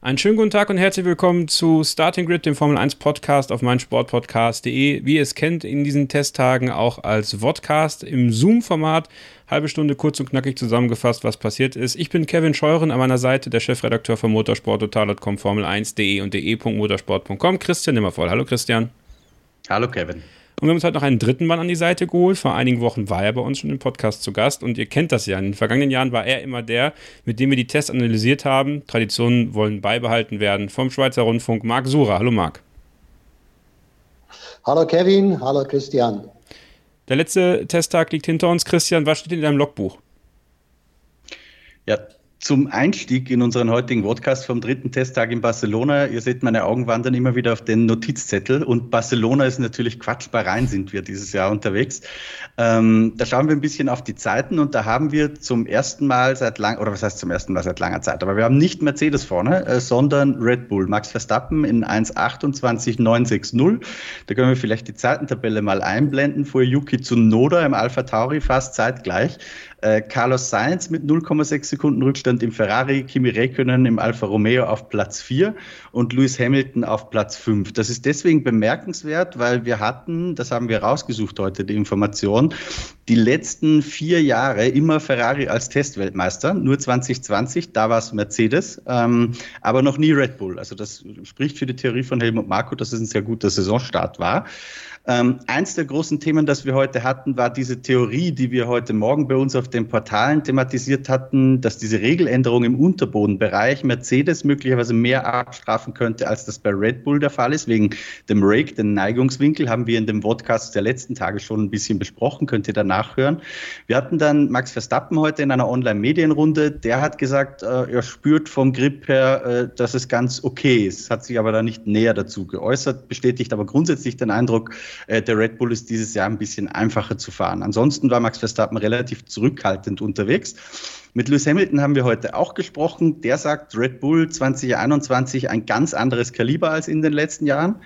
Einen schönen guten Tag und herzlich willkommen zu Starting Grid, dem Formel 1 Podcast auf meinsportpodcast.de. Wie ihr es kennt, in diesen Testtagen auch als Vodcast im Zoom-Format. Halbe Stunde kurz und knackig zusammengefasst, was passiert ist. Ich bin Kevin Scheuren, an meiner Seite der Chefredakteur von motorsporttotal.com, Formel1.de und de.motorsport.com. Christian Nimmervoll. Hallo Christian. Hallo Kevin. Und wir haben uns heute noch einen dritten Mann an die Seite geholt. Vor einigen Wochen war er bei uns schon im Podcast zu Gast und ihr kennt das ja. In den vergangenen Jahren war er immer der, mit dem wir die Tests analysiert haben. Traditionen wollen beibehalten werden. Vom Schweizer Rundfunk Marc Sura. Hallo Marc. Hallo Kevin, hallo Christian. Der letzte Testtag liegt hinter uns. Christian, was steht in deinem Logbuch? Ja, zum Einstieg in unseren heutigen Podcast vom dritten Testtag in Barcelona. Ihr seht, meine Augen wandern immer wieder auf den Notizzettel und Barcelona ist natürlich Quatsch, Bahrain sind wir dieses Jahr unterwegs. Ähm, da schauen wir ein bisschen auf die Zeiten und da haben wir zum ersten Mal seit lang, oder was heißt zum ersten Mal seit langer Zeit, aber wir haben nicht Mercedes vorne, äh, sondern Red Bull. Max Verstappen in 1,28,960. Da können wir vielleicht die Zeitentabelle mal einblenden. Vor Yuki Tsunoda im Alpha Tauri fast zeitgleich. Äh, Carlos Sainz mit 0,6 Sekunden Rückstand im Ferrari, Kimi Räikkönen im Alfa Romeo auf Platz 4 und Lewis Hamilton auf Platz 5. Das ist deswegen bemerkenswert, weil wir hatten, das haben wir rausgesucht heute, die Information, die letzten vier Jahre immer Ferrari als Testweltmeister, nur 2020, da war es Mercedes, ähm, aber noch nie Red Bull. Also das spricht für die Theorie von Helmut Marko, dass es ein sehr guter Saisonstart war. Ähm, eins der großen Themen, das wir heute hatten, war diese Theorie, die wir heute Morgen bei uns auf den Portalen thematisiert hatten, dass diese Regeländerung im Unterbodenbereich Mercedes möglicherweise mehr abstrafen könnte, als das bei Red Bull der Fall ist. Wegen dem Rake, den Neigungswinkel, haben wir in dem Podcast der letzten Tage schon ein bisschen besprochen, könnt ihr da nachhören. Wir hatten dann Max Verstappen heute in einer Online-Medienrunde, der hat gesagt, äh, er spürt vom Grip her, äh, dass es ganz okay ist, hat sich aber da nicht näher dazu geäußert, bestätigt aber grundsätzlich den Eindruck, äh, der Red Bull ist dieses Jahr ein bisschen einfacher zu fahren. Ansonsten war Max Verstappen relativ zurückhaltend unterwegs. Mit Lewis Hamilton haben wir heute auch gesprochen. Der sagt, Red Bull 2021 ein ganz anderes Kaliber als in den letzten Jahren.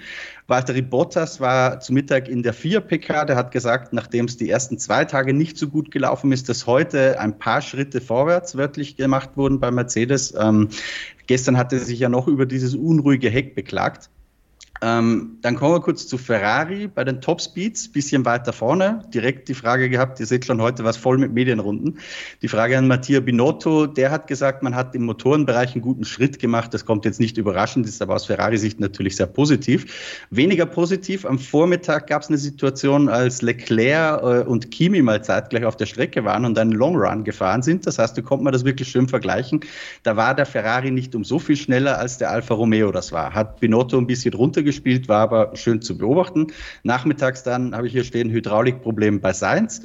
Valtteri Bottas war zu Mittag in der 4-PK. Der hat gesagt, nachdem es die ersten zwei Tage nicht so gut gelaufen ist, dass heute ein paar Schritte vorwärts wörtlich gemacht wurden bei Mercedes. Ähm, gestern hatte er sich ja noch über dieses unruhige Heck beklagt. Ähm, dann kommen wir kurz zu Ferrari bei den Topspeeds, bisschen weiter vorne. Direkt die Frage gehabt, ihr seht schon heute was voll mit Medienrunden. Die Frage an Mattia Binotto, der hat gesagt, man hat im Motorenbereich einen guten Schritt gemacht. Das kommt jetzt nicht überraschend, ist aber aus Ferrari-Sicht natürlich sehr positiv. Weniger positiv, am Vormittag gab es eine Situation, als Leclerc äh, und Kimi mal zeitgleich auf der Strecke waren und einen Long Run gefahren sind. Das heißt, da konnte man das wirklich schön vergleichen. Da war der Ferrari nicht um so viel schneller, als der Alfa Romeo das war. Hat Binotto ein bisschen runtergeschrieben gespielt, war aber schön zu beobachten. Nachmittags dann habe ich hier stehen Hydraulikproblem bei Sainz.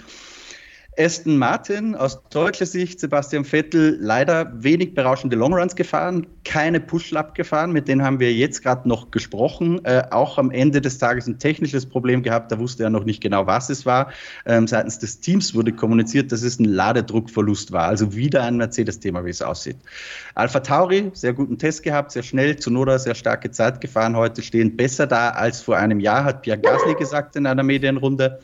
Aston Martin aus deutscher Sicht, Sebastian Vettel, leider wenig berauschende Longruns gefahren, keine Push-Lap gefahren, mit denen haben wir jetzt gerade noch gesprochen. Äh, auch am Ende des Tages ein technisches Problem gehabt, da wusste er noch nicht genau, was es war. Ähm, seitens des Teams wurde kommuniziert, dass es ein Ladedruckverlust war, also wieder ein Mercedes-Thema, wie es aussieht. Alpha Tauri, sehr guten Test gehabt, sehr schnell, Zunoda sehr starke Zeit gefahren, heute stehen besser da als vor einem Jahr, hat Pierre Gasly gesagt in einer Medienrunde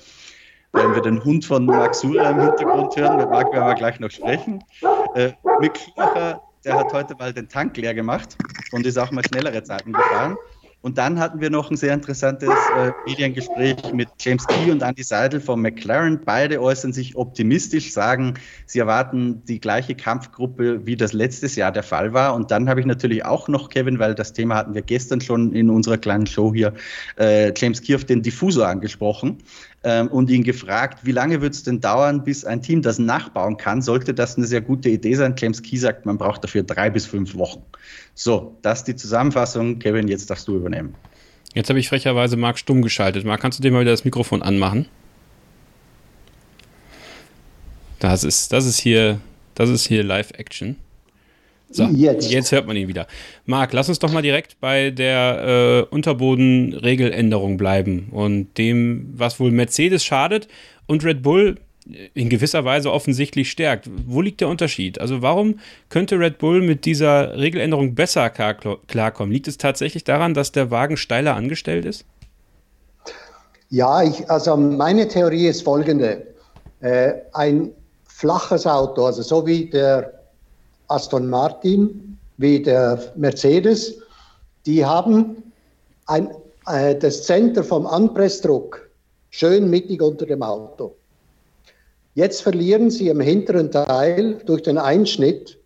wenn wir den Hund von Max Sura im Hintergrund hören, mit Marc werden wir gleich noch sprechen. Äh, Mick Schumacher, der hat heute mal den Tank leer gemacht und ist auch mal schnellere Zeiten gefahren. Und dann hatten wir noch ein sehr interessantes äh, Mediengespräch mit James Key und Andy Seidel von McLaren. Beide äußern sich optimistisch, sagen, sie erwarten die gleiche Kampfgruppe, wie das letztes Jahr der Fall war. Und dann habe ich natürlich auch noch, Kevin, weil das Thema hatten wir gestern schon in unserer kleinen Show hier, äh, James Key auf den Diffusor angesprochen ähm, und ihn gefragt, wie lange wird es denn dauern, bis ein Team das nachbauen kann? Sollte das eine sehr gute Idee sein? James Key sagt, man braucht dafür drei bis fünf Wochen. So, das ist die Zusammenfassung. Kevin, jetzt darfst du übernehmen. Jetzt habe ich frecherweise Marc stumm geschaltet. Marc, kannst du dir mal wieder das Mikrofon anmachen? Das ist, das ist hier, das ist hier Live-Action. So, jetzt. jetzt hört man ihn wieder. Marc, lass uns doch mal direkt bei der äh, Unterboden-Regeländerung bleiben und dem, was wohl Mercedes schadet und Red Bull in gewisser Weise offensichtlich stärkt. Wo liegt der Unterschied? Also warum könnte Red Bull mit dieser Regeländerung besser klarkommen? Liegt es tatsächlich daran, dass der Wagen steiler angestellt ist? Ja, ich, also meine Theorie ist folgende. Äh, ein flaches Auto, also so wie der Aston Martin, wie der Mercedes, die haben ein, äh, das Center vom Anpressdruck schön mittig unter dem Auto. Jetzt verlieren sie im hinteren Teil durch den Einschnitt,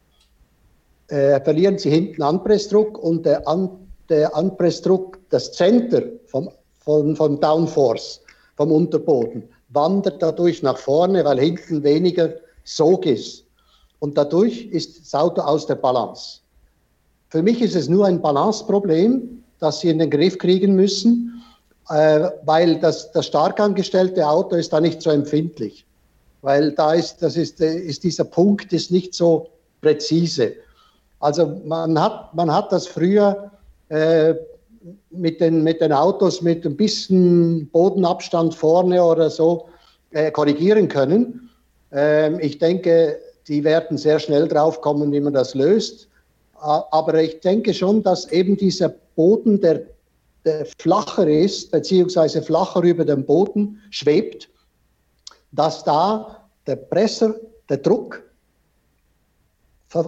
äh, verlieren sie hinten Anpressdruck und der, An, der Anpressdruck, das Center vom, vom, vom Downforce, vom Unterboden, wandert dadurch nach vorne, weil hinten weniger Sog ist. Und dadurch ist das Auto aus der Balance. Für mich ist es nur ein Balanceproblem, das Sie in den Griff kriegen müssen, äh, weil das, das stark angestellte Auto ist da nicht so empfindlich weil da ist, das ist, ist dieser Punkt ist nicht so präzise. Also man hat, man hat das früher äh, mit, den, mit den Autos mit ein bisschen Bodenabstand vorne oder so äh, korrigieren können. Ähm, ich denke, die werden sehr schnell drauf kommen, wie man das löst. Aber ich denke schon, dass eben dieser Boden, der, der flacher ist, beziehungsweise flacher über dem Boden schwebt, dass da der Presser, der Druck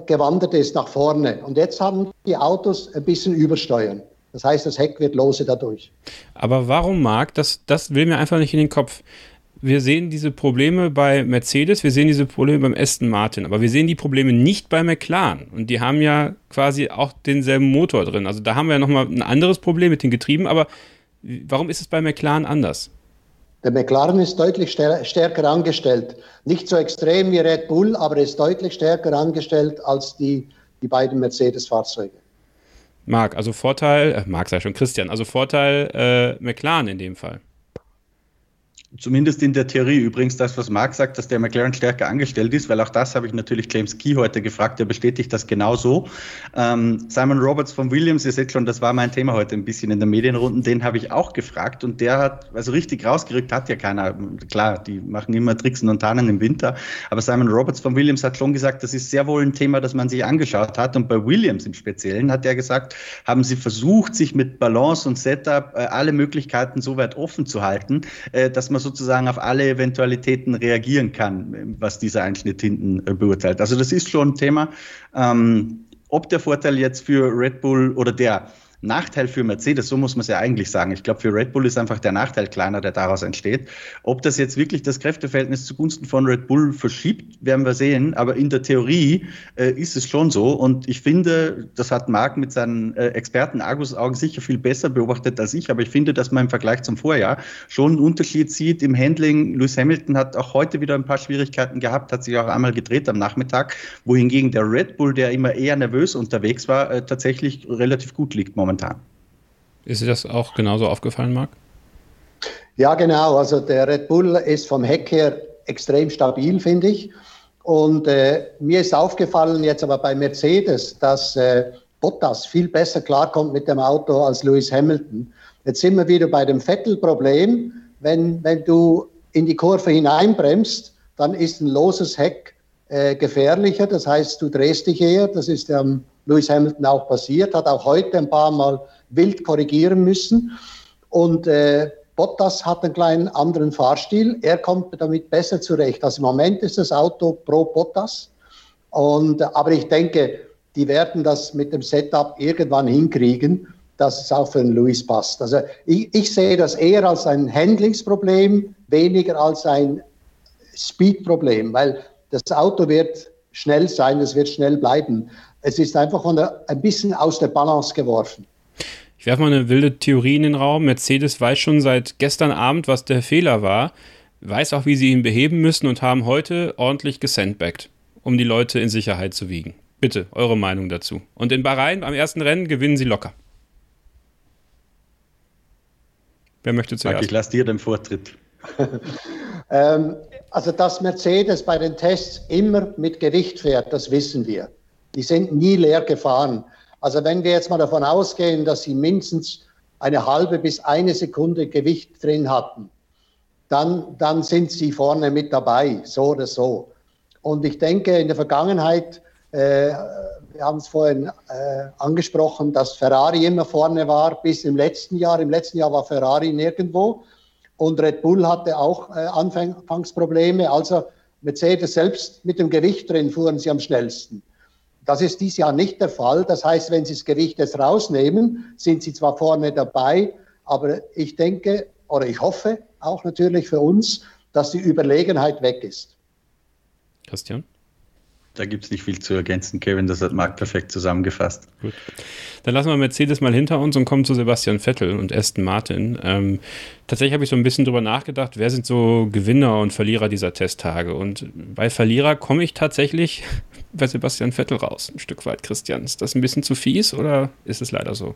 gewandert ist nach vorne. Und jetzt haben die Autos ein bisschen übersteuern. Das heißt, das Heck wird lose dadurch. Aber warum, Marc, das, das will mir einfach nicht in den Kopf. Wir sehen diese Probleme bei Mercedes, wir sehen diese Probleme beim Aston Martin, aber wir sehen die Probleme nicht bei McLaren. Und die haben ja quasi auch denselben Motor drin. Also da haben wir ja nochmal ein anderes Problem mit den Getrieben, aber warum ist es bei McLaren anders? Der McLaren ist deutlich stärker angestellt. Nicht so extrem wie Red Bull, aber er ist deutlich stärker angestellt als die, die beiden Mercedes-Fahrzeuge. Marc, also Vorteil, äh, Marc sei schon Christian, also Vorteil äh, McLaren in dem Fall. Zumindest in der Theorie. Übrigens das, was Marc sagt, dass der McLaren stärker angestellt ist, weil auch das habe ich natürlich James Key heute gefragt, der bestätigt das genauso. Ähm, Simon Roberts von Williams, ihr seht schon, das war mein Thema heute ein bisschen in der Medienrunden, den habe ich auch gefragt und der hat, also richtig rausgerückt hat ja keiner. Klar, die machen immer Tricksen und Tannen im Winter, aber Simon Roberts von Williams hat schon gesagt, das ist sehr wohl ein Thema, das man sich angeschaut hat und bei Williams im Speziellen hat er gesagt, haben sie versucht, sich mit Balance und Setup äh, alle Möglichkeiten so weit offen zu halten, äh, dass man man sozusagen auf alle Eventualitäten reagieren kann, was dieser Einschnitt hinten äh, beurteilt. Also das ist schon ein Thema. Ähm, ob der Vorteil jetzt für Red Bull oder der Nachteil für Mercedes, so muss man es ja eigentlich sagen. Ich glaube, für Red Bull ist einfach der Nachteil kleiner, der daraus entsteht. Ob das jetzt wirklich das Kräfteverhältnis zugunsten von Red Bull verschiebt, werden wir sehen. Aber in der Theorie äh, ist es schon so. Und ich finde, das hat Marc mit seinen äh, Experten Argus-Augen sicher viel besser beobachtet als ich. Aber ich finde, dass man im Vergleich zum Vorjahr schon einen Unterschied sieht im Handling. Lewis Hamilton hat auch heute wieder ein paar Schwierigkeiten gehabt, hat sich auch einmal gedreht am Nachmittag, wohingegen der Red Bull, der immer eher nervös unterwegs war, äh, tatsächlich relativ gut liegt momentan momentan. Ist dir das auch genauso aufgefallen, Marc? Ja, genau. Also der Red Bull ist vom Heck her extrem stabil, finde ich. Und äh, mir ist aufgefallen jetzt aber bei Mercedes, dass äh, Bottas viel besser klarkommt mit dem Auto als Lewis Hamilton. Jetzt sind wir wieder bei dem Vettel-Problem. Wenn, wenn du in die Kurve hineinbremst, dann ist ein loses Heck äh, gefährlicher. Das heißt, du drehst dich eher. Das ist ähm, Lewis Hamilton auch passiert, hat auch heute ein paar Mal wild korrigieren müssen. Und äh, Bottas hat einen kleinen anderen Fahrstil. Er kommt damit besser zurecht. Also im Moment ist das Auto pro Bottas. Und, aber ich denke, die werden das mit dem Setup irgendwann hinkriegen, dass es auch für den Lewis passt. Also ich, ich sehe das eher als ein Handlingsproblem, weniger als ein Speedproblem, weil das Auto wird schnell sein, es wird schnell bleiben. Es ist einfach der, ein bisschen aus der Balance geworfen. Ich werfe mal eine wilde Theorie in den Raum. Mercedes weiß schon seit gestern Abend, was der Fehler war, weiß auch, wie sie ihn beheben müssen und haben heute ordentlich gesandbagged, um die Leute in Sicherheit zu wiegen. Bitte, eure Meinung dazu. Und in Bahrain am ersten Rennen gewinnen sie locker. Wer möchte zuerst? Ich lasse dir den Vortritt. ähm, also, dass Mercedes bei den Tests immer mit Gewicht fährt, das wissen wir. Die sind nie leer gefahren. Also, wenn wir jetzt mal davon ausgehen, dass sie mindestens eine halbe bis eine Sekunde Gewicht drin hatten, dann, dann sind sie vorne mit dabei, so oder so. Und ich denke, in der Vergangenheit, äh, wir haben es vorhin äh, angesprochen, dass Ferrari immer vorne war bis im letzten Jahr. Im letzten Jahr war Ferrari nirgendwo und Red Bull hatte auch äh, Anfangsprobleme. Also Mercedes selbst mit dem Gewicht drin fuhren sie am schnellsten. Das ist dieses Jahr nicht der Fall. Das heißt, wenn Sie das Gewicht jetzt rausnehmen, sind Sie zwar vorne dabei, aber ich denke oder ich hoffe auch natürlich für uns, dass die Überlegenheit weg ist. Christian? Da gibt es nicht viel zu ergänzen, Kevin. Das hat Marc perfekt zusammengefasst. Gut. Dann lassen wir Mercedes mal hinter uns und kommen zu Sebastian Vettel und Aston Martin. Ähm, tatsächlich habe ich so ein bisschen drüber nachgedacht, wer sind so Gewinner und Verlierer dieser Testtage? Und bei Verlierer komme ich tatsächlich bei Sebastian Vettel raus, ein Stück weit, Christian. Ist das ein bisschen zu fies oder ist es leider so?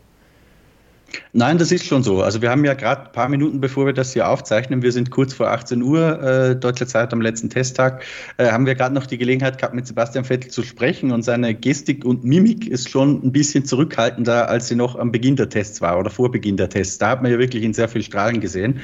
Nein, das ist schon so. Also wir haben ja gerade ein paar Minuten, bevor wir das hier aufzeichnen, wir sind kurz vor 18 Uhr äh, deutscher Zeit am letzten Testtag, äh, haben wir gerade noch die Gelegenheit gehabt, mit Sebastian Vettel zu sprechen und seine Gestik und Mimik ist schon ein bisschen zurückhaltender, als sie noch am Beginn der Tests war oder vor Beginn der Tests. Da hat man ja wirklich in sehr viel Strahlen gesehen.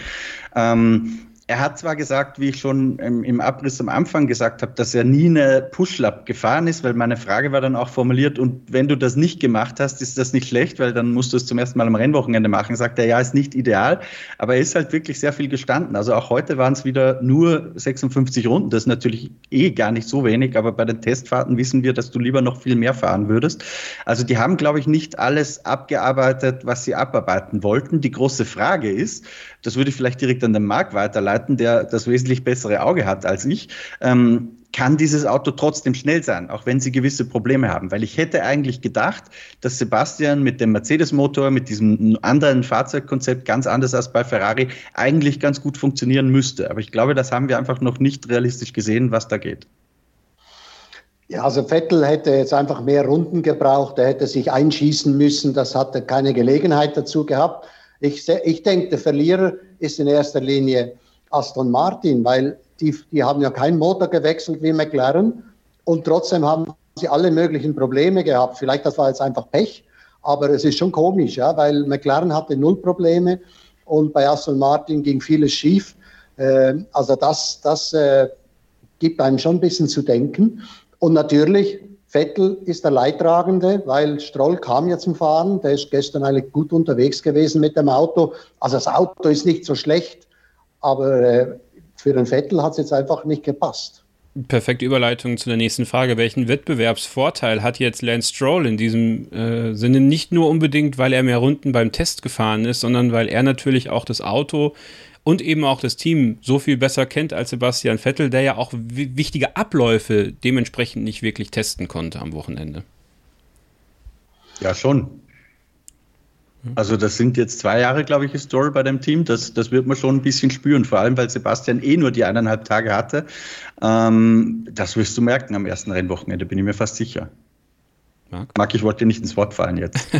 Ähm, er hat zwar gesagt, wie ich schon im, Abriss am Anfang gesagt habe, dass er nie eine Push-Lab gefahren ist, weil meine Frage war dann auch formuliert, und wenn du das nicht gemacht hast, ist das nicht schlecht, weil dann musst du es zum ersten Mal am Rennwochenende machen. Sagt er, ja, ist nicht ideal, aber er ist halt wirklich sehr viel gestanden. Also auch heute waren es wieder nur 56 Runden. Das ist natürlich eh gar nicht so wenig, aber bei den Testfahrten wissen wir, dass du lieber noch viel mehr fahren würdest. Also die haben, glaube ich, nicht alles abgearbeitet, was sie abarbeiten wollten. Die große Frage ist, das würde ich vielleicht direkt an den Marc weiterleiten, der das wesentlich bessere Auge hat als ich. Ähm, kann dieses Auto trotzdem schnell sein, auch wenn sie gewisse Probleme haben. Weil ich hätte eigentlich gedacht, dass Sebastian mit dem Mercedes-Motor, mit diesem anderen Fahrzeugkonzept, ganz anders als bei Ferrari, eigentlich ganz gut funktionieren müsste. Aber ich glaube, das haben wir einfach noch nicht realistisch gesehen, was da geht. Ja, also Vettel hätte jetzt einfach mehr Runden gebraucht, er hätte sich einschießen müssen, das hatte keine Gelegenheit dazu gehabt. Ich, ich denke, der Verlierer ist in erster Linie Aston Martin, weil die, die haben ja keinen Motor gewechselt wie McLaren und trotzdem haben sie alle möglichen Probleme gehabt. Vielleicht das war jetzt einfach Pech, aber es ist schon komisch, ja, weil McLaren hatte null Probleme und bei Aston Martin ging vieles schief. Äh, also das, das äh, gibt einem schon ein bisschen zu denken. Und natürlich Vettel ist der Leidtragende, weil Stroll kam ja zum Fahren. Der ist gestern eigentlich gut unterwegs gewesen mit dem Auto. Also das Auto ist nicht so schlecht, aber äh, für den Vettel hat es jetzt einfach nicht gepasst. Perfekte Überleitung zu der nächsten Frage. Welchen Wettbewerbsvorteil hat jetzt Lance Stroll in diesem äh, Sinne? Nicht nur unbedingt, weil er mehr Runden beim Test gefahren ist, sondern weil er natürlich auch das Auto und eben auch das Team so viel besser kennt als Sebastian Vettel, der ja auch wichtige Abläufe dementsprechend nicht wirklich testen konnte am Wochenende. Ja, schon. Also das sind jetzt zwei Jahre, glaube ich, Story bei dem Team. Das, das wird man schon ein bisschen spüren, vor allem weil Sebastian eh nur die eineinhalb Tage hatte. Ähm, das wirst du merken am ersten Rennwochenende, bin ich mir fast sicher. Marc, Marc ich wollte dir nicht ins Wort fallen jetzt.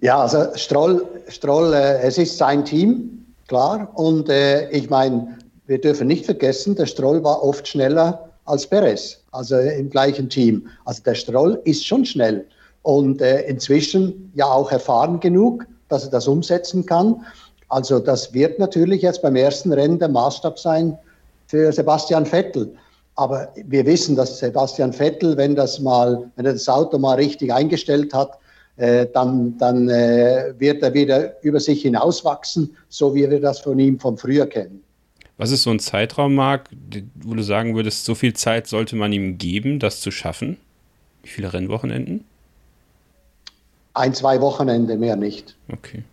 Ja, also Stroll, Stroll äh, es ist sein Team, klar. Und äh, ich meine, wir dürfen nicht vergessen, der Stroll war oft schneller als Perez, also im gleichen Team. Also der Stroll ist schon schnell und äh, inzwischen ja auch erfahren genug, dass er das umsetzen kann. Also das wird natürlich jetzt beim ersten Rennen der Maßstab sein für Sebastian Vettel. Aber wir wissen, dass Sebastian Vettel, wenn das mal, wenn er das Auto mal richtig eingestellt hat, äh, dann, dann äh, wird er wieder über sich hinauswachsen, so wie wir das von ihm von früher kennen. Was ist so ein Zeitraum, Marc, wo du sagen würdest, so viel Zeit sollte man ihm geben, das zu schaffen? Wie viele Rennwochenenden? Ein, zwei Wochenende, mehr nicht. Okay.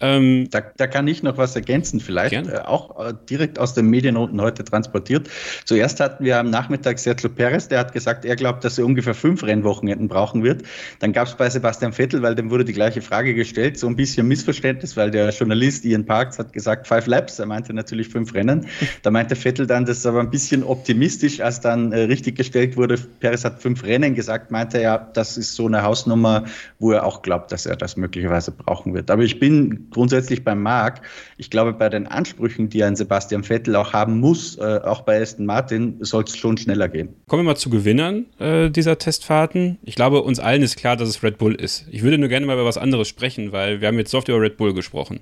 Ähm, da, da, kann ich noch was ergänzen, vielleicht äh, auch äh, direkt aus den Medienrunden heute transportiert. Zuerst hatten wir am Nachmittag Sergio Perez, der hat gesagt, er glaubt, dass er ungefähr fünf Rennwochenenden brauchen wird. Dann gab es bei Sebastian Vettel, weil dem wurde die gleiche Frage gestellt, so ein bisschen Missverständnis, weil der Journalist Ian Parks hat gesagt five Laps, er meinte natürlich fünf Rennen. Da meinte Vettel dann, das ist aber ein bisschen optimistisch, als dann äh, richtig gestellt wurde, Perez hat fünf Rennen gesagt, meinte er, das ist so eine Hausnummer, wo er auch glaubt, dass er das möglicherweise brauchen wird. Aber ich bin grundsätzlich beim Marc, ich glaube, bei den Ansprüchen, die ein Sebastian Vettel auch haben muss, äh, auch bei Aston Martin, soll es schon schneller gehen. Kommen wir mal zu Gewinnern äh, dieser Testfahrten. Ich glaube, uns allen ist klar, dass es Red Bull ist. Ich würde nur gerne mal über was anderes sprechen, weil wir haben jetzt so oft über Red Bull gesprochen.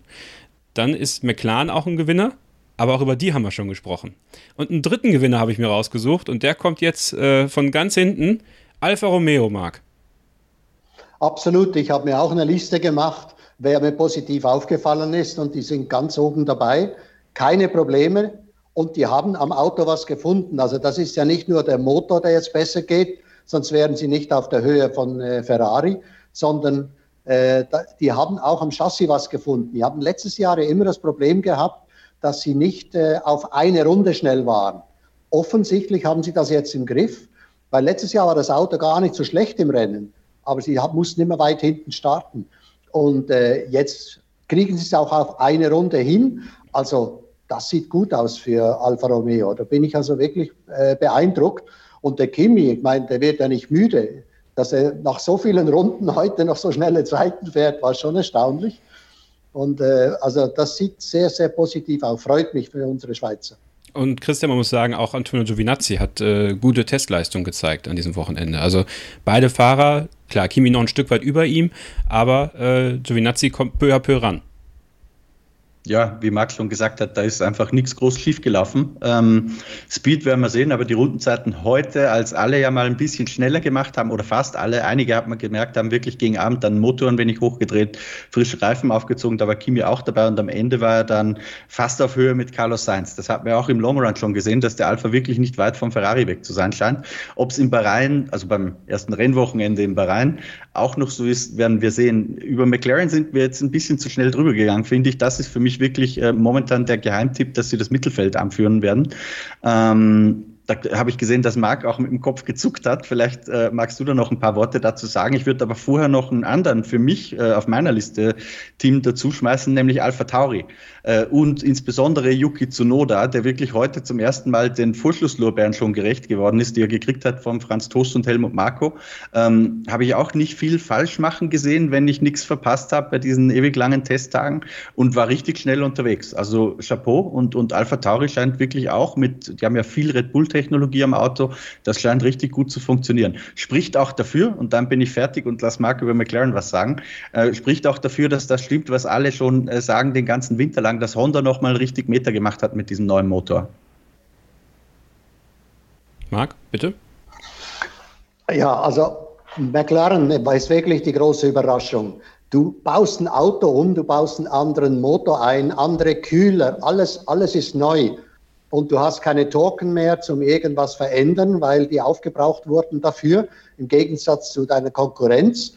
dann ist McLaren auch ein Gewinner, aber auch über die haben wir schon gesprochen. Und einen dritten Gewinner habe ich mir rausgesucht und der kommt jetzt äh, von ganz hinten, Alfa Romeo, Marc. Absolut, ich habe mir auch eine Liste gemacht, wer mir positiv aufgefallen ist und die sind ganz oben dabei. Keine Probleme und die haben am Auto was gefunden. Also das ist ja nicht nur der Motor, der jetzt besser geht, sonst wären sie nicht auf der Höhe von äh, Ferrari, sondern äh, die haben auch am Chassis was gefunden. Die haben letztes Jahr ja immer das Problem gehabt, dass sie nicht äh, auf eine Runde schnell waren. Offensichtlich haben sie das jetzt im Griff, weil letztes Jahr war das Auto gar nicht so schlecht im Rennen aber sie mussten immer weit hinten starten. Und äh, jetzt kriegen sie es auch auf eine Runde hin. Also das sieht gut aus für Alfa Romeo. Da bin ich also wirklich äh, beeindruckt. Und der Kimi, ich meine, der wird ja nicht müde. Dass er nach so vielen Runden heute noch so schnelle Zeiten fährt, war schon erstaunlich. Und äh, also das sieht sehr, sehr positiv aus. Freut mich für unsere Schweizer. Und Christian, man muss sagen, auch Antonio Giovinazzi hat äh, gute Testleistung gezeigt an diesem Wochenende. Also beide Fahrer, klar, Kimi noch ein Stück weit über ihm, aber äh, Giovinazzi kommt peu à peu ran ja, wie Max schon gesagt hat, da ist einfach nichts groß schiefgelaufen. Ähm, Speed werden wir sehen, aber die Rundenzeiten heute, als alle ja mal ein bisschen schneller gemacht haben, oder fast alle, einige hat man gemerkt, haben wirklich gegen Abend dann Motor ein wenig hochgedreht, frische Reifen aufgezogen, da war Kimi auch dabei und am Ende war er dann fast auf Höhe mit Carlos Sainz. Das hat man auch im Long Run schon gesehen, dass der Alpha wirklich nicht weit vom Ferrari weg zu sein scheint. Ob es in Bahrain, also beim ersten Rennwochenende in Bahrain, auch noch so ist, werden wir sehen. Über McLaren sind wir jetzt ein bisschen zu schnell drüber gegangen, finde ich. Das ist für mich wirklich äh, momentan der Geheimtipp, dass sie das Mittelfeld anführen werden. Ähm, da habe ich gesehen, dass Marc auch mit dem Kopf gezuckt hat. Vielleicht äh, magst du da noch ein paar Worte dazu sagen. Ich würde aber vorher noch einen anderen für mich äh, auf meiner Liste Team dazu schmeißen, nämlich Alpha Tauri. Äh, und insbesondere Yuki Tsunoda, der wirklich heute zum ersten Mal den Vorschlusslorbeeren schon gerecht geworden ist, die er gekriegt hat von Franz Toast und Helmut Marko. Ähm, habe ich auch nicht viel falsch machen gesehen, wenn ich nichts verpasst habe bei diesen ewig langen Testtagen und war richtig schnell unterwegs. Also Chapeau und, und Alpha Tauri scheint wirklich auch mit, die haben ja viel Red Bull Technologie am Auto. Das scheint richtig gut zu funktionieren. Spricht auch dafür, und dann bin ich fertig und lass Marc über McLaren was sagen, äh, spricht auch dafür, dass das stimmt, was alle schon äh, sagen den ganzen Winter lang, dass Honda nochmal richtig Meter gemacht hat mit diesem neuen Motor. Marc, bitte. Ja, also McLaren ist wirklich die große Überraschung. Du baust ein Auto um, du baust einen anderen Motor ein, andere Kühler, alles, alles ist neu und du hast keine Token mehr zum irgendwas verändern, weil die aufgebraucht wurden dafür, im Gegensatz zu deiner Konkurrenz.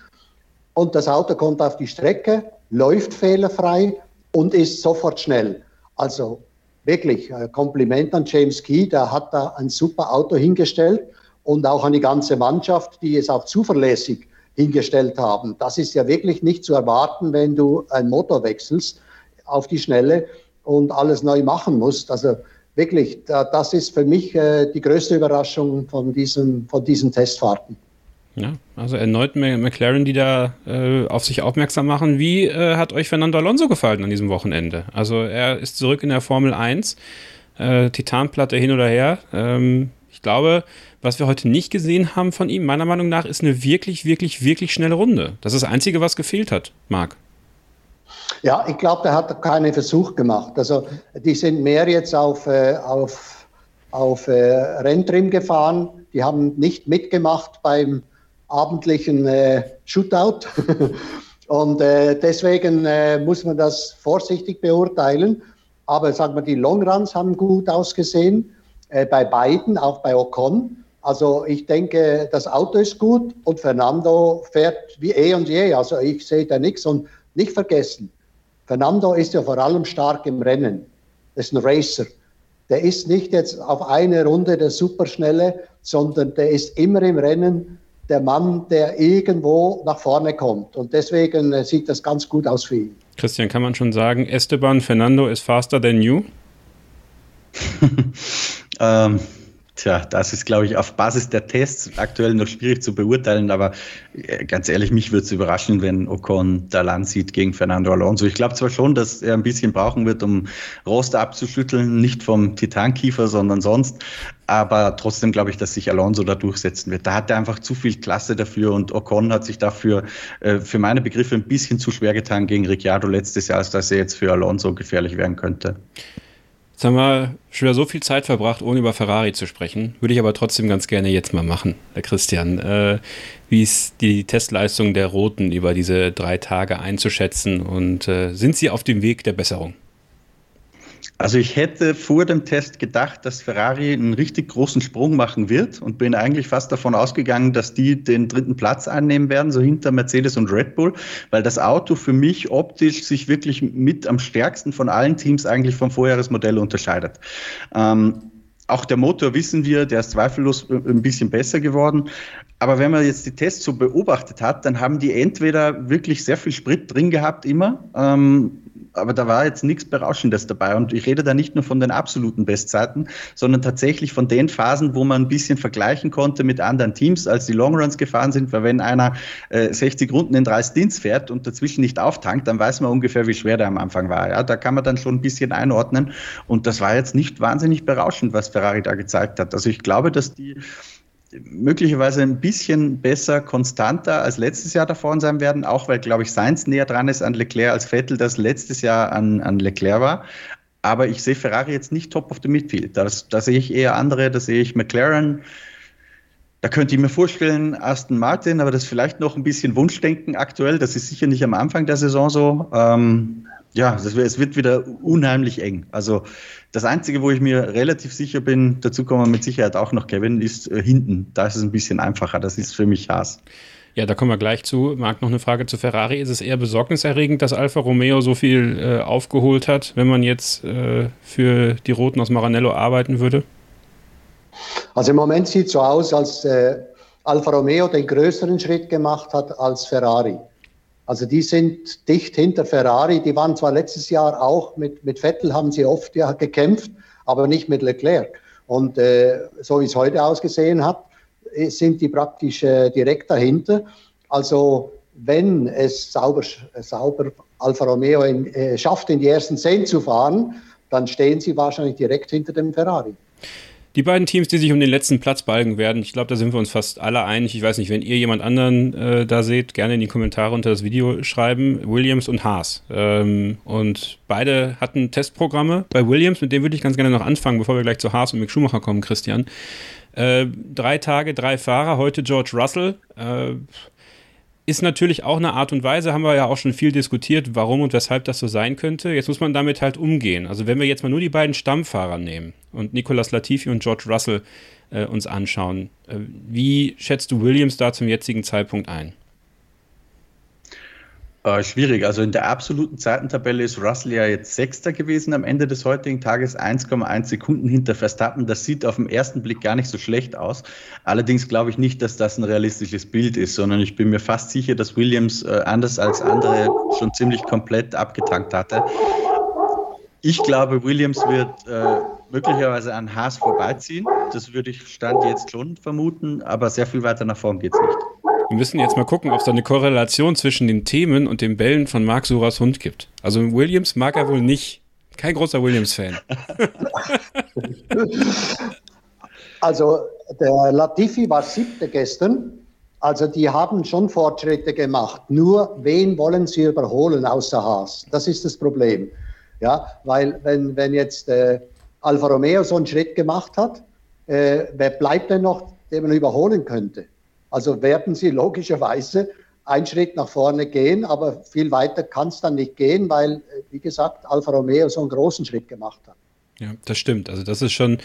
Und das Auto kommt auf die Strecke, läuft fehlerfrei und ist sofort schnell. Also wirklich äh, Kompliment an James Key, der hat da ein super Auto hingestellt und auch an die ganze Mannschaft, die es auch zuverlässig hingestellt haben. Das ist ja wirklich nicht zu erwarten, wenn du einen Motor wechselst auf die Schnelle und alles neu machen musst. Also wirklich, das ist für mich äh, die größte Überraschung von diesen, von diesen Testfahrten. Ja, also erneut McLaren, die da äh, auf sich aufmerksam machen. Wie äh, hat euch Fernando Alonso gefallen an diesem Wochenende? Also er ist zurück in der Formel 1, äh, Titanplatte hin oder her. Ähm, ich glaube, was wir heute nicht gesehen haben von ihm, meiner Meinung nach, ist eine wirklich, wirklich, wirklich schnelle Runde. Das ist das Einzige, was gefehlt hat, Marc. Ja, ich glaube, der hat keinen Versuch gemacht. Also die sind mehr jetzt auf, äh, auf, auf äh, Renntrim gefahren. Die haben nicht mitgemacht beim abendlichen äh, Shootout. Und äh, deswegen äh, muss man das vorsichtig beurteilen. Aber sagen wir, die Longruns haben gut ausgesehen, äh, bei beiden, auch bei Ocon. Also ich denke, das Auto ist gut und Fernando fährt wie eh und je. Also ich sehe da nichts. Und nicht vergessen, Fernando ist ja vor allem stark im Rennen. Das ist ein Racer. Der ist nicht jetzt auf eine Runde der Superschnelle, sondern der ist immer im Rennen der Mann, der irgendwo nach vorne kommt. Und deswegen äh, sieht das ganz gut aus für ihn. Christian, kann man schon sagen, Esteban Fernando ist faster than you? ähm, Tja, das ist, glaube ich, auf Basis der Tests aktuell noch schwierig zu beurteilen, aber äh, ganz ehrlich, mich würde es überraschen, wenn Ocon da Land sieht gegen Fernando Alonso. Ich glaube zwar schon, dass er ein bisschen brauchen wird, um Rost abzuschütteln, nicht vom Titankiefer, sondern sonst, aber trotzdem glaube ich, dass sich Alonso da durchsetzen wird. Da hat er einfach zu viel Klasse dafür und Ocon hat sich dafür äh, für meine Begriffe ein bisschen zu schwer getan gegen Ricciardo letztes Jahr, als dass er jetzt für Alonso gefährlich werden könnte. Jetzt haben wir schon wieder so viel Zeit verbracht, ohne über Ferrari zu sprechen. Würde ich aber trotzdem ganz gerne jetzt mal machen, Herr Christian. Äh, wie ist die Testleistung der Roten über diese drei Tage einzuschätzen und äh, sind sie auf dem Weg der Besserung? Also ich hätte vor dem Test gedacht, dass Ferrari einen richtig großen Sprung machen wird und bin eigentlich fast davon ausgegangen, dass die den dritten Platz einnehmen werden, so hinter Mercedes und Red Bull, weil das Auto für mich optisch sich wirklich mit am stärksten von allen Teams eigentlich vom Vorjahresmodell unterscheidet. Ähm, auch der Motor wissen wir, der ist zweifellos ein bisschen besser geworden. Aber wenn man jetzt die Tests so beobachtet hat, dann haben die entweder wirklich sehr viel Sprit drin gehabt immer, ähm, aber da war jetzt nichts Berauschendes dabei. Und ich rede da nicht nur von den absoluten Bestzeiten, sondern tatsächlich von den Phasen, wo man ein bisschen vergleichen konnte mit anderen Teams, als die Longruns gefahren sind. Weil wenn einer äh, 60 Runden in drei Stints fährt und dazwischen nicht auftankt, dann weiß man ungefähr, wie schwer der am Anfang war. Ja, da kann man dann schon ein bisschen einordnen. Und das war jetzt nicht wahnsinnig berauschend, was Ferrari da gezeigt hat. Also ich glaube, dass die möglicherweise ein bisschen besser, konstanter als letztes Jahr davor sein werden, auch weil, glaube ich, Sainz näher dran ist an Leclerc als Vettel, das letztes Jahr an, an Leclerc war. Aber ich sehe Ferrari jetzt nicht top of the midfield. Das, da sehe ich eher andere, da sehe ich McLaren. Da könnte ich mir vorstellen, Aston Martin, aber das ist vielleicht noch ein bisschen Wunschdenken aktuell. Das ist sicher nicht am Anfang der Saison so. Ähm, ja, es wird wieder unheimlich eng. Also das Einzige, wo ich mir relativ sicher bin, dazu kommen wir mit Sicherheit auch noch, Kevin, ist äh, hinten. Da ist es ein bisschen einfacher. Das ist für mich Haas. Ja, da kommen wir gleich zu. Marc, noch eine Frage zu Ferrari. Ist es eher besorgniserregend, dass Alfa Romeo so viel äh, aufgeholt hat, wenn man jetzt äh, für die Roten aus Maranello arbeiten würde? Also im Moment sieht es so aus, als äh, Alfa Romeo den größeren Schritt gemacht hat als Ferrari. Also die sind dicht hinter Ferrari. Die waren zwar letztes Jahr auch mit, mit Vettel, haben sie oft ja gekämpft, aber nicht mit Leclerc. Und äh, so wie es heute ausgesehen hat, äh, sind die praktisch äh, direkt dahinter. Also wenn es sauber, sauber Alfa Romeo in, äh, schafft, in die ersten zehn zu fahren, dann stehen sie wahrscheinlich direkt hinter dem Ferrari. Die beiden Teams, die sich um den letzten Platz balgen werden, ich glaube, da sind wir uns fast alle einig. Ich weiß nicht, wenn ihr jemand anderen äh, da seht, gerne in die Kommentare unter das Video schreiben. Williams und Haas. Ähm, und beide hatten Testprogramme. Bei Williams, mit dem würde ich ganz gerne noch anfangen, bevor wir gleich zu Haas und Mick Schumacher kommen, Christian. Äh, drei Tage, drei Fahrer. Heute George Russell. Äh, ist natürlich auch eine Art und Weise, haben wir ja auch schon viel diskutiert, warum und weshalb das so sein könnte. Jetzt muss man damit halt umgehen. Also wenn wir jetzt mal nur die beiden Stammfahrer nehmen und Nicolas Latifi und George Russell äh, uns anschauen, äh, wie schätzt du Williams da zum jetzigen Zeitpunkt ein? Äh, schwierig. Also in der absoluten Zeitentabelle ist Russell ja jetzt Sechster gewesen am Ende des heutigen Tages, 1,1 Sekunden hinter Verstappen. Das sieht auf den ersten Blick gar nicht so schlecht aus. Allerdings glaube ich nicht, dass das ein realistisches Bild ist, sondern ich bin mir fast sicher, dass Williams äh, anders als andere schon ziemlich komplett abgetankt hatte. Ich glaube, Williams wird äh, möglicherweise an Haas vorbeiziehen. Das würde ich Stand jetzt schon vermuten, aber sehr viel weiter nach vorn geht es nicht. Wir müssen jetzt mal gucken, ob es da eine Korrelation zwischen den Themen und den Bällen von Mark Suras Hund gibt. Also Williams mag er wohl nicht. Kein großer Williams-Fan. also der Latifi war siebte gestern. Also die haben schon Fortschritte gemacht. Nur wen wollen sie überholen außer Haas? Das ist das Problem. Ja, weil wenn, wenn jetzt äh, Alfa Romeo so einen Schritt gemacht hat, äh, wer bleibt denn noch, den man überholen könnte? Also werden sie logischerweise einen Schritt nach vorne gehen, aber viel weiter kann es dann nicht gehen, weil, wie gesagt, Alfa Romeo so einen großen Schritt gemacht hat. Ja, das stimmt. Also das ist schon ein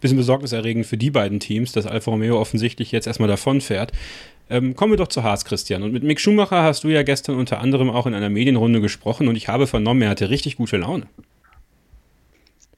bisschen besorgniserregend für die beiden Teams, dass Alfa Romeo offensichtlich jetzt erstmal davon fährt. Ähm, kommen wir doch zu Haas, Christian. Und mit Mick Schumacher hast du ja gestern unter anderem auch in einer Medienrunde gesprochen und ich habe vernommen, er hatte richtig gute Laune.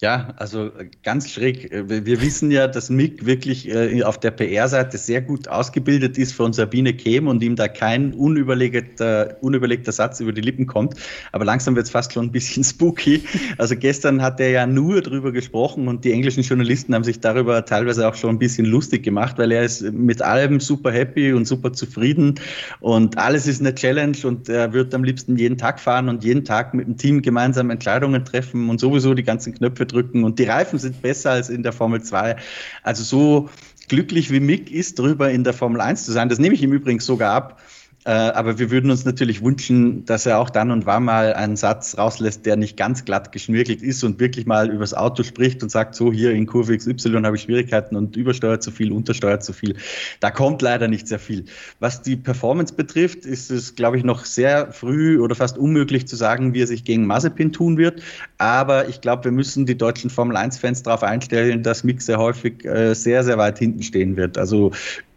Ja, also ganz schräg. Wir wissen ja, dass Mick wirklich äh, auf der PR-Seite sehr gut ausgebildet ist von Sabine Kehm und ihm da kein unüberlegter, unüberlegter Satz über die Lippen kommt. Aber langsam wird es fast schon ein bisschen spooky. Also gestern hat er ja nur darüber gesprochen und die englischen Journalisten haben sich darüber teilweise auch schon ein bisschen lustig gemacht, weil er ist mit allem super happy und super zufrieden und alles ist eine Challenge und er wird am liebsten jeden Tag fahren und jeden Tag mit dem Team gemeinsam Entscheidungen treffen und sowieso die ganzen Knöpfe drücken und die Reifen sind besser als in der Formel 2. Also so glücklich wie Mick ist, drüber in der Formel 1 zu sein, das nehme ich ihm übrigens sogar ab. Äh, aber wir würden uns natürlich wünschen, dass er auch dann und wann mal einen Satz rauslässt, der nicht ganz glatt geschmirgelt ist und wirklich mal übers Auto spricht und sagt, so hier in Kurve XY habe ich Schwierigkeiten und übersteuert zu viel, untersteuert zu viel. Da kommt leider nicht sehr viel. Was die Performance betrifft, ist es, glaube ich, noch sehr früh oder fast unmöglich zu sagen, wie er sich gegen Mazepin tun wird. Aber ich glaube, wir müssen die deutschen Formel 1-Fans darauf einstellen, dass Mick sehr häufig äh, sehr, sehr weit hinten stehen wird. Also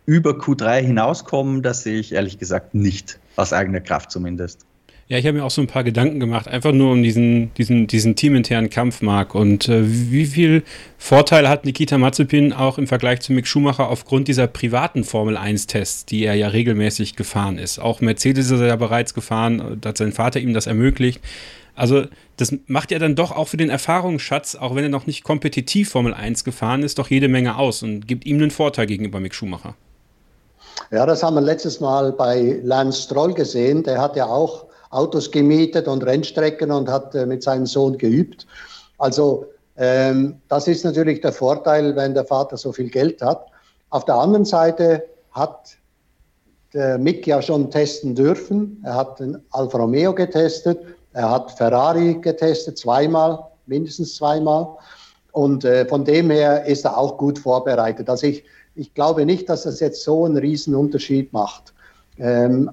über Q3 hinauskommen, das sehe ich ehrlich gesagt nicht, aus eigener Kraft zumindest. Ja, ich habe mir auch so ein paar Gedanken gemacht, einfach nur um diesen, diesen, diesen teaminternen Kampf, Marc. Und äh, wie viel Vorteil hat Nikita Mazepin auch im Vergleich zu Mick Schumacher aufgrund dieser privaten Formel-1-Tests, die er ja regelmäßig gefahren ist? Auch Mercedes ist er ja bereits gefahren, hat sein Vater ihm das ermöglicht. Also das macht ja dann doch auch für den Erfahrungsschatz, auch wenn er noch nicht kompetitiv Formel 1 gefahren ist, doch jede Menge aus und gibt ihm einen Vorteil gegenüber Mick Schumacher. Ja, das haben wir letztes Mal bei Lance Stroll gesehen. Der hat ja auch Autos gemietet und Rennstrecken und hat äh, mit seinem Sohn geübt. Also ähm, das ist natürlich der Vorteil, wenn der Vater so viel Geld hat. Auf der anderen Seite hat der Mick ja schon testen dürfen. Er hat den Alfa Romeo getestet, er hat Ferrari getestet, zweimal, mindestens zweimal. Und äh, von dem her ist er auch gut vorbereitet. Also ich, ich glaube nicht, dass das jetzt so einen riesen Unterschied macht. Ähm,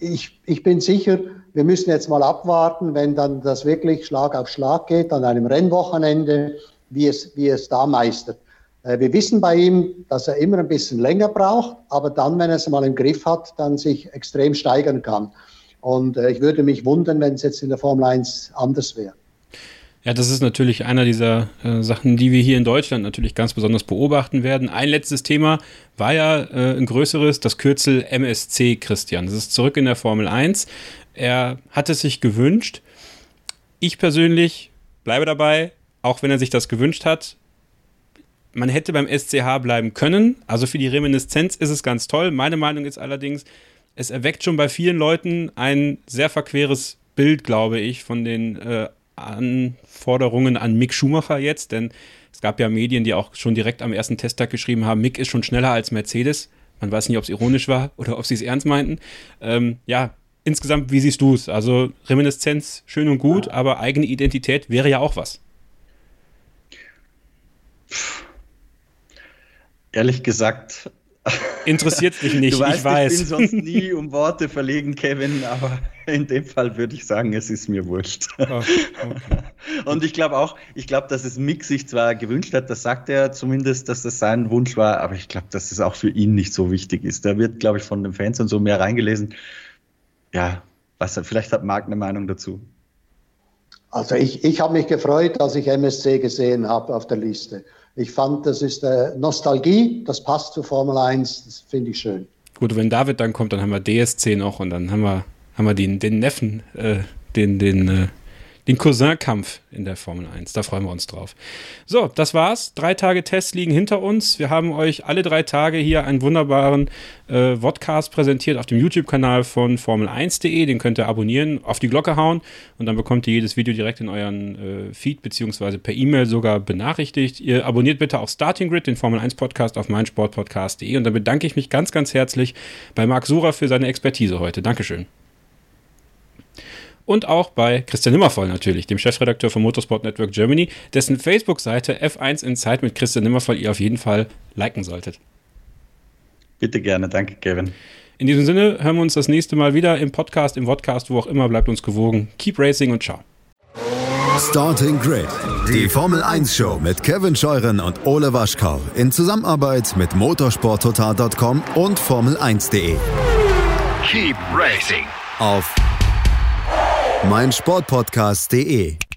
ich, ich bin sicher, wir müssen jetzt mal abwarten, wenn dann das wirklich Schlag auf Schlag geht an einem Rennwochenende, wie es, wie es da meistert. Äh, wir wissen bei ihm, dass er immer ein bisschen länger braucht, aber dann, wenn er es mal im Griff hat, dann sich extrem steigern kann. Und äh, ich würde mich wundern, wenn es jetzt in der Formel 1 anders wäre. Ja, das ist natürlich einer dieser äh, Sachen, die wir hier in Deutschland natürlich ganz besonders beobachten werden. Ein letztes Thema war ja äh, ein größeres, das Kürzel MSC Christian. Das ist zurück in der Formel 1. Er hat es sich gewünscht. Ich persönlich bleibe dabei, auch wenn er sich das gewünscht hat. Man hätte beim SCH bleiben können. Also für die Reminiszenz ist es ganz toll. Meine Meinung ist allerdings, es erweckt schon bei vielen Leuten ein sehr verqueres Bild, glaube ich, von den äh, Anforderungen an Mick Schumacher jetzt, denn es gab ja Medien, die auch schon direkt am ersten Testtag geschrieben haben, Mick ist schon schneller als Mercedes. Man weiß nicht, ob es ironisch war oder ob sie es ernst meinten. Ähm, ja, insgesamt, wie siehst du es? Also Reminiszenz schön und gut, aber eigene Identität wäre ja auch was. Ehrlich gesagt Interessiert dich nicht, du weißt, ich weiß. Ich bin sonst nie um Worte verlegen, Kevin, aber in dem Fall würde ich sagen, es ist mir wurscht. Oh, okay. Und ich glaube auch, ich glaube, dass es Mick sich zwar gewünscht hat, das sagt er zumindest, dass das sein Wunsch war, aber ich glaube, dass es auch für ihn nicht so wichtig ist. Da wird, glaube ich, von den Fans und so mehr reingelesen. Ja, was, vielleicht hat Marc eine Meinung dazu. Also ich, ich habe mich gefreut, als ich MSC gesehen habe auf der Liste. Ich fand, das ist äh, Nostalgie, das passt zu Formel 1, das finde ich schön. Gut, wenn David dann kommt, dann haben wir DSC noch und dann haben wir, haben wir den, den Neffen, äh, den, den äh, den Cousin-Kampf in der Formel 1. Da freuen wir uns drauf. So, das war's. Drei Tage Tests liegen hinter uns. Wir haben euch alle drei Tage hier einen wunderbaren äh, Vodcast präsentiert auf dem YouTube-Kanal von Formel1.de. Den könnt ihr abonnieren, auf die Glocke hauen und dann bekommt ihr jedes Video direkt in euren äh, Feed beziehungsweise per E-Mail sogar benachrichtigt. Ihr abonniert bitte auch Starting Grid, den Formel 1 Podcast auf meinsportpodcast.de und dann bedanke ich mich ganz, ganz herzlich bei Marc Sura für seine Expertise heute. Dankeschön und auch bei Christian Nimmervoll natürlich, dem Chefredakteur von Motorsport Network Germany, dessen Facebook-Seite F1 in Zeit mit Christian Nimmervoll ihr auf jeden Fall liken solltet. Bitte gerne, danke Kevin. In diesem Sinne hören wir uns das nächste Mal wieder im Podcast, im Podcast, wo auch immer. Bleibt uns gewogen. Keep racing und ciao. Starting Grid, die Formel 1 Show mit Kevin Scheuren und Ole Waschkau in Zusammenarbeit mit motorsporttotal.com und Formel1.de. Keep racing Auf meinsportpodcast.de